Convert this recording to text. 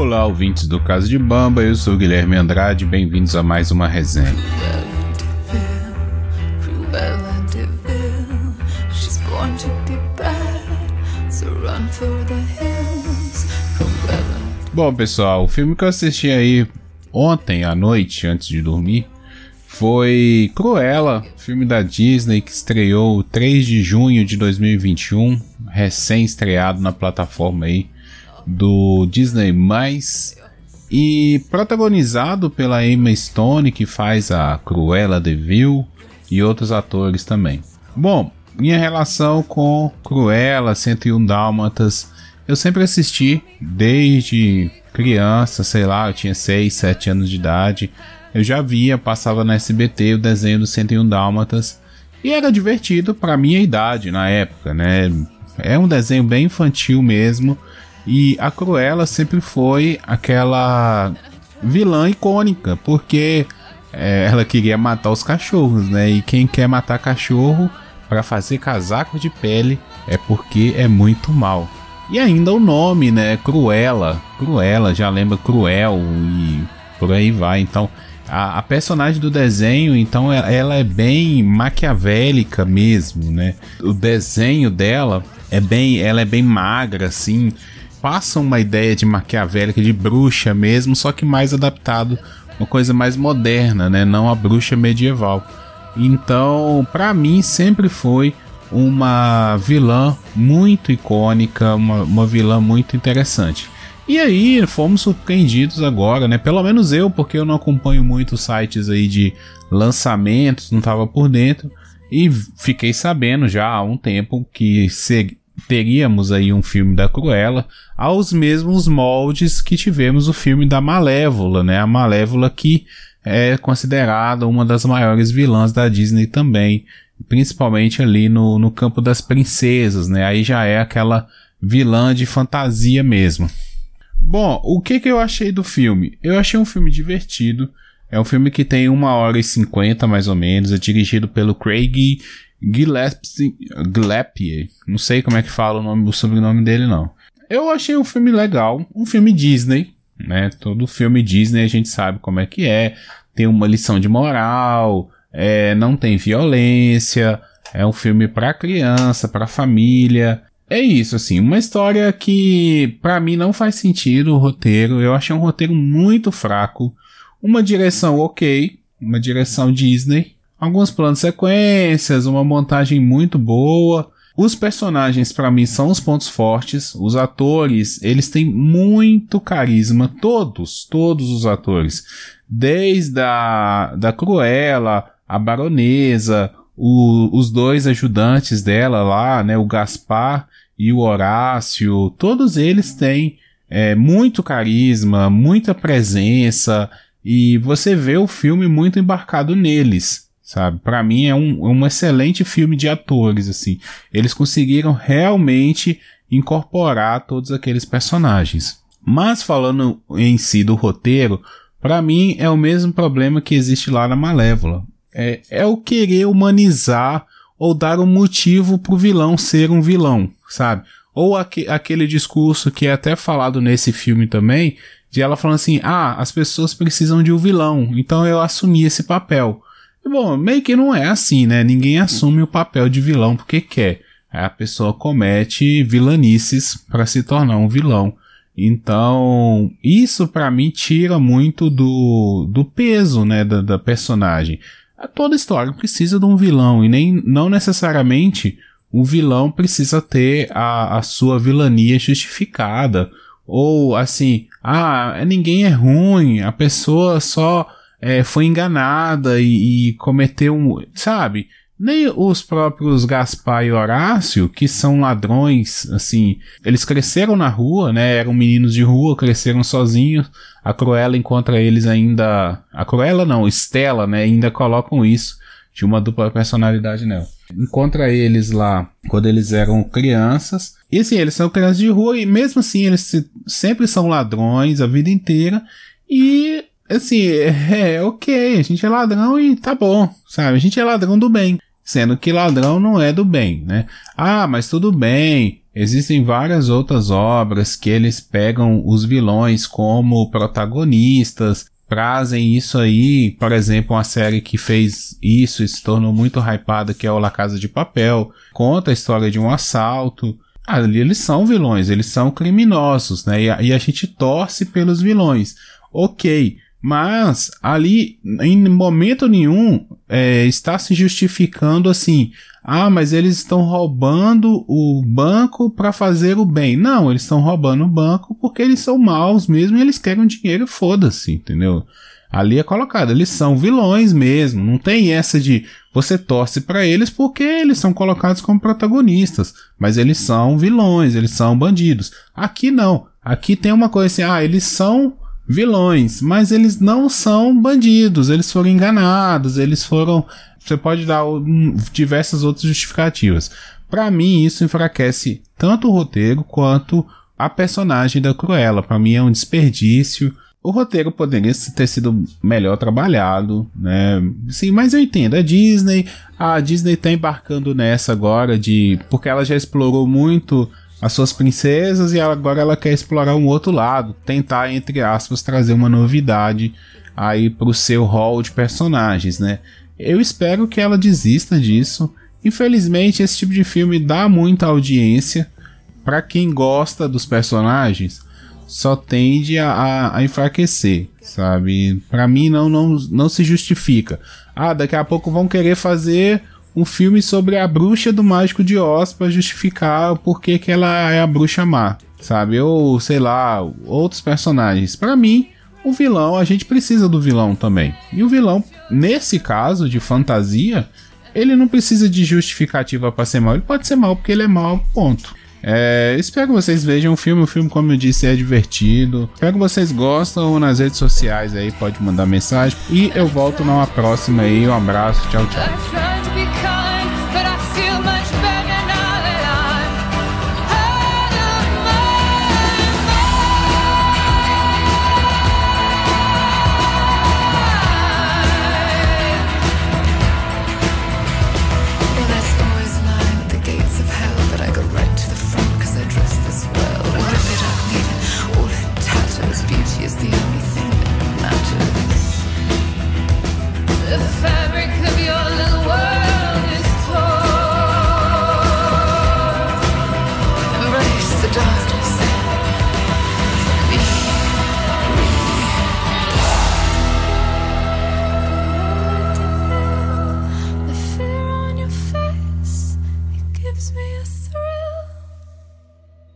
Olá, ouvintes do Caso de Bamba, eu sou Guilherme Andrade, bem-vindos a mais uma resenha. Bom, pessoal, o filme que eu assisti aí ontem à noite, antes de dormir, foi Cruella, filme da Disney que estreou 3 de junho de 2021, recém-estreado na plataforma aí do Disney+, e protagonizado pela Emma Stone, que faz a Cruella de Vil, e outros atores também. Bom, minha relação com Cruella, 101 Dálmatas, eu sempre assisti desde criança, sei lá, eu tinha 6, 7 anos de idade. Eu já via, passava na SBT o desenho do 101 Dálmatas e era divertido para minha idade na época, né? É um desenho bem infantil mesmo. E a Cruella sempre foi aquela vilã icônica, porque é, ela queria matar os cachorros, né? E quem quer matar cachorro para fazer casaco de pele é porque é muito mal. E ainda o nome, né? Cruella. Cruella, já lembra Cruel e por aí vai. Então, a, a personagem do desenho, então, ela, ela é bem maquiavélica mesmo, né? O desenho dela é bem, ela é bem magra, assim. Passa uma ideia de maquiavélica, de bruxa mesmo, só que mais adaptado, uma coisa mais moderna, né? Não a bruxa medieval. Então, para mim sempre foi uma vilã muito icônica, uma, uma vilã muito interessante. E aí fomos surpreendidos agora, né? Pelo menos eu, porque eu não acompanho muito sites aí de lançamentos, não estava por dentro. E fiquei sabendo já há um tempo que se, teríamos aí um filme da Cruella aos mesmos moldes que tivemos o filme da Malévola, né? A Malévola que é considerada uma das maiores vilãs da Disney também principalmente ali no, no campo das princesas, né? Aí já é aquela vilã de fantasia mesmo. Bom, o que, que eu achei do filme? Eu achei um filme divertido. É um filme que tem uma hora e cinquenta mais ou menos. É dirigido pelo Craig Gillespie. Não sei como é que fala o, nome, o sobrenome dele, não. Eu achei um filme legal. Um filme Disney. Né? Todo filme Disney a gente sabe como é que é. Tem uma lição de moral é, não tem violência, é um filme para criança, para família. É isso, assim, uma história que para mim não faz sentido o roteiro. Eu achei um roteiro muito fraco, uma direção ok, uma direção Disney, alguns planos sequências, uma montagem muito boa. Os personagens para mim são os pontos fortes. Os atores, eles têm muito carisma, todos, todos os atores, desde a da Cruella a baronesa, o, os dois ajudantes dela lá, né, o Gaspar e o Horácio, todos eles têm é, muito carisma, muita presença. E você vê o filme muito embarcado neles, sabe? Para mim é um, um excelente filme de atores, assim. Eles conseguiram realmente incorporar todos aqueles personagens. Mas falando em si do roteiro, para mim é o mesmo problema que existe lá na Malévola. É, é o querer humanizar ou dar um motivo pro vilão ser um vilão, sabe? Ou aque, aquele discurso que é até falado nesse filme também, de ela falando assim: ah, as pessoas precisam de um vilão, então eu assumi esse papel. Bom, meio que não é assim, né? Ninguém assume o papel de vilão porque quer. A pessoa comete vilanices para se tornar um vilão. Então, isso para mim tira muito do, do peso, né, da, da personagem toda história precisa de um vilão e nem não necessariamente o vilão precisa ter a, a sua vilania justificada ou assim, ah, ninguém é ruim, a pessoa só é, foi enganada e, e cometeu um, sabe? Nem os próprios Gaspar e Horácio, que são ladrões, assim, eles cresceram na rua, né? Eram meninos de rua, cresceram sozinhos. A Cruella encontra eles ainda. A Cruella não, Estela, né? Ainda colocam isso de uma dupla personalidade nela. Encontra eles lá quando eles eram crianças. E assim, eles são crianças de rua e mesmo assim eles se, sempre são ladrões a vida inteira. E assim, é, é ok, a gente é ladrão e tá bom, sabe? A gente é ladrão do bem sendo que ladrão não é do bem, né? Ah, mas tudo bem, Existem várias outras obras que eles pegam os vilões como protagonistas, trazem isso aí, por exemplo, uma série que fez isso e se tornou muito hypada, que é o La Casa de Papel, conta a história de um assalto. Ali eles são vilões, eles são criminosos, né? E a, e a gente torce pelos vilões. Ok, mas ali, em momento nenhum, é, está se justificando assim. Ah, mas eles estão roubando o banco para fazer o bem. Não, eles estão roubando o banco porque eles são maus mesmo e eles querem dinheiro, foda-se, entendeu? Ali é colocado, eles são vilões mesmo. Não tem essa de você torce para eles porque eles são colocados como protagonistas, mas eles são vilões, eles são bandidos. Aqui não. Aqui tem uma coisa assim, ah, eles são vilões, mas eles não são bandidos, eles foram enganados, eles foram. Você pode dar diversas outras justificativas. Para mim, isso enfraquece tanto o roteiro quanto a personagem da Cruella. Para mim, é um desperdício. O roteiro poderia ter sido melhor trabalhado, né? Sim, mas eu entendo. A Disney, a Disney tá embarcando nessa agora de porque ela já explorou muito as suas princesas e agora ela quer explorar um outro lado, tentar entre aspas trazer uma novidade aí pro seu hall de personagens, né? Eu espero que ela desista disso. Infelizmente esse tipo de filme dá muita audiência para quem gosta dos personagens, só tende a, a enfraquecer, sabe? Para mim não, não não se justifica. Ah, daqui a pouco vão querer fazer um filme sobre a bruxa do Mágico de Oz para justificar o porquê que ela é a bruxa má, sabe? Ou sei lá, outros personagens. Para mim, o vilão, a gente precisa do vilão também. E o vilão, nesse caso de fantasia, ele não precisa de justificativa para ser mal. Ele pode ser mal porque ele é mal, ponto. É, espero que vocês vejam o filme. O filme, como eu disse, é divertido. Espero que vocês gostam nas redes sociais aí, pode mandar mensagem. E eu volto numa próxima aí. Um abraço, tchau, tchau.